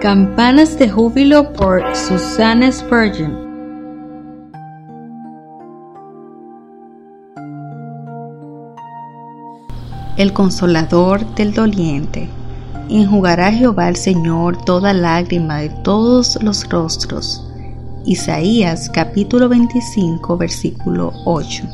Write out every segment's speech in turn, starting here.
Campanas de Júbilo por Susanna Spurgeon. El consolador del doliente. Enjugará Jehová el Señor toda lágrima de todos los rostros. Isaías capítulo 25 versículo 8.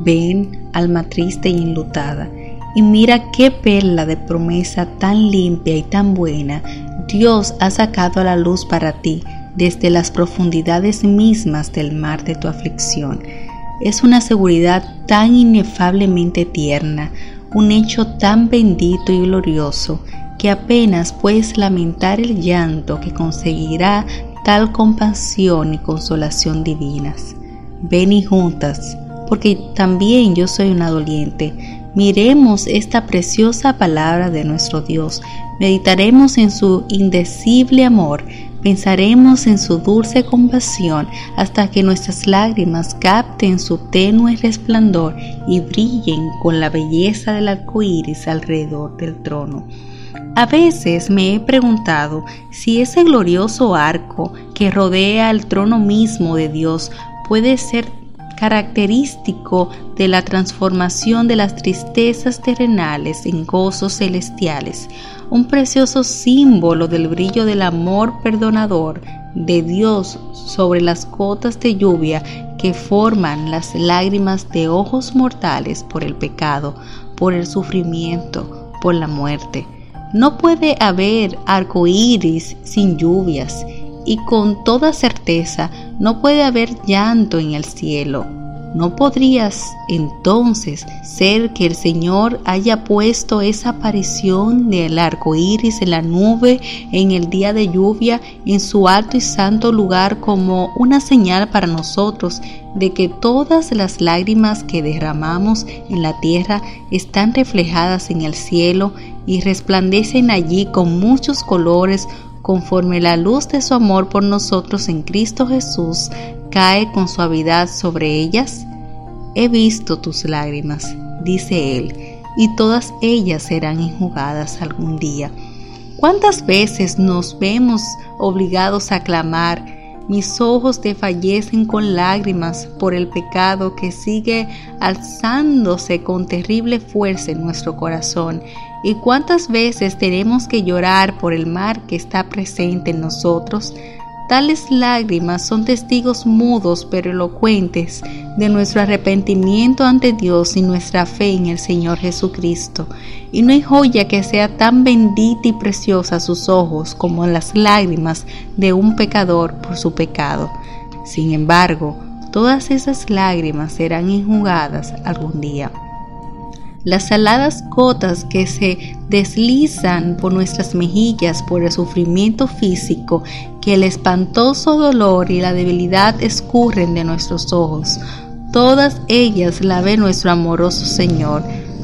Ven, alma triste y enlutada, y mira qué perla de promesa tan limpia y tan buena Dios ha sacado la luz para ti desde las profundidades mismas del mar de tu aflicción. Es una seguridad tan inefablemente tierna, un hecho tan bendito y glorioso, que apenas puedes lamentar el llanto que conseguirá tal compasión y consolación divinas. Ven y juntas, porque también yo soy una doliente. Miremos esta preciosa palabra de nuestro Dios, meditaremos en su indecible amor, pensaremos en su dulce compasión hasta que nuestras lágrimas capten su tenue resplandor y brillen con la belleza del arco iris alrededor del trono. A veces me he preguntado si ese glorioso arco que rodea el trono mismo de Dios puede ser característico de la transformación de las tristezas terrenales en gozos celestiales, un precioso símbolo del brillo del amor perdonador de Dios sobre las gotas de lluvia que forman las lágrimas de ojos mortales por el pecado, por el sufrimiento, por la muerte. No puede haber arco iris sin lluvias, y con toda certeza no puede haber llanto en el cielo. ¿No podrías entonces ser que el Señor haya puesto esa aparición del arco iris en la nube en el día de lluvia en su alto y santo lugar como una señal para nosotros de que todas las lágrimas que derramamos en la tierra están reflejadas en el cielo y resplandecen allí con muchos colores conforme la luz de su amor por nosotros en Cristo Jesús cae con suavidad sobre ellas? He visto tus lágrimas, dice Él, y todas ellas serán enjugadas algún día. ¿Cuántas veces nos vemos obligados a clamar, mis ojos te fallecen con lágrimas por el pecado que sigue alzándose con terrible fuerza en nuestro corazón ¿Y cuántas veces tenemos que llorar por el mar que está presente en nosotros? Tales lágrimas son testigos mudos pero elocuentes de nuestro arrepentimiento ante Dios y nuestra fe en el Señor Jesucristo. Y no hay joya que sea tan bendita y preciosa a sus ojos como las lágrimas de un pecador por su pecado. Sin embargo, todas esas lágrimas serán enjugadas algún día las saladas gotas que se deslizan por nuestras mejillas por el sufrimiento físico, que el espantoso dolor y la debilidad escurren de nuestros ojos. Todas ellas la ve nuestro amoroso Señor,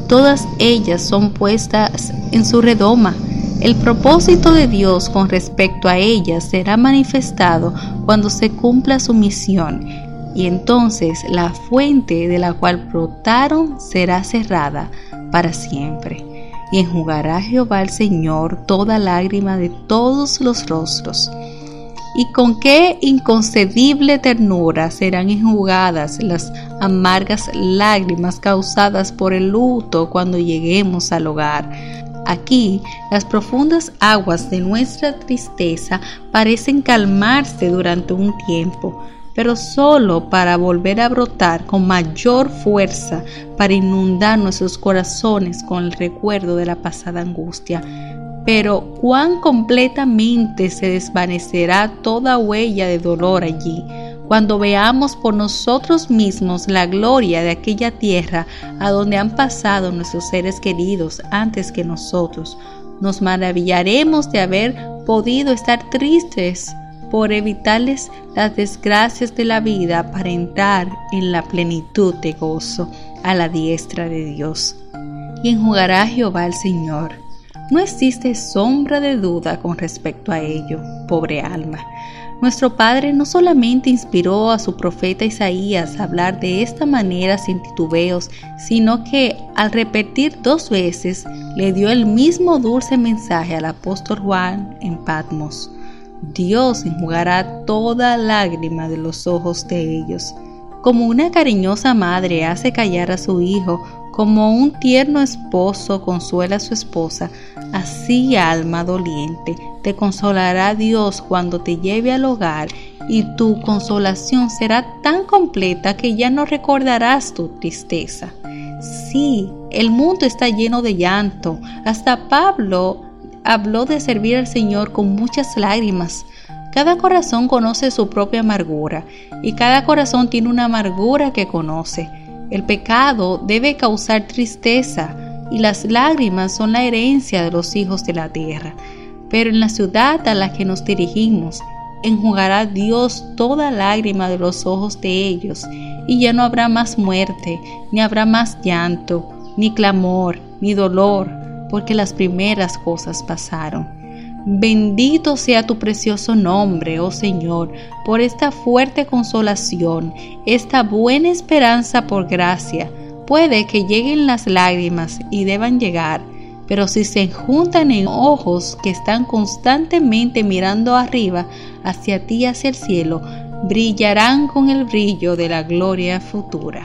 todas ellas son puestas en su redoma. El propósito de Dios con respecto a ellas será manifestado cuando se cumpla su misión y entonces la fuente de la cual brotaron será cerrada para siempre. Y enjugará Jehová el Señor toda lágrima de todos los rostros. Y con qué inconcebible ternura serán enjugadas las amargas lágrimas causadas por el luto cuando lleguemos al hogar. Aquí, las profundas aguas de nuestra tristeza parecen calmarse durante un tiempo, pero solo para volver a brotar con mayor fuerza, para inundar nuestros corazones con el recuerdo de la pasada angustia. Pero cuán completamente se desvanecerá toda huella de dolor allí, cuando veamos por nosotros mismos la gloria de aquella tierra a donde han pasado nuestros seres queridos antes que nosotros, nos maravillaremos de haber podido estar tristes por evitarles las desgracias de la vida para entrar en la plenitud de gozo a la diestra de Dios. Y enjugará Jehová el Señor. No existe sombra de duda con respecto a ello, pobre alma. Nuestro Padre no solamente inspiró a su profeta Isaías a hablar de esta manera sin titubeos, sino que al repetir dos veces le dio el mismo dulce mensaje al apóstol Juan en Patmos. Dios enjugará toda lágrima de los ojos de ellos. Como una cariñosa madre hace callar a su hijo, como un tierno esposo consuela a su esposa, así alma doliente, te consolará Dios cuando te lleve al hogar y tu consolación será tan completa que ya no recordarás tu tristeza. Sí, el mundo está lleno de llanto. Hasta Pablo habló de servir al Señor con muchas lágrimas. Cada corazón conoce su propia amargura y cada corazón tiene una amargura que conoce. El pecado debe causar tristeza y las lágrimas son la herencia de los hijos de la tierra. Pero en la ciudad a la que nos dirigimos, enjugará Dios toda lágrima de los ojos de ellos, y ya no habrá más muerte, ni habrá más llanto, ni clamor, ni dolor, porque las primeras cosas pasaron. Bendito sea tu precioso nombre, oh Señor, por esta fuerte consolación, esta buena esperanza por gracia. Puede que lleguen las lágrimas y deban llegar, pero si se juntan en ojos que están constantemente mirando arriba, hacia ti, hacia el cielo, brillarán con el brillo de la gloria futura.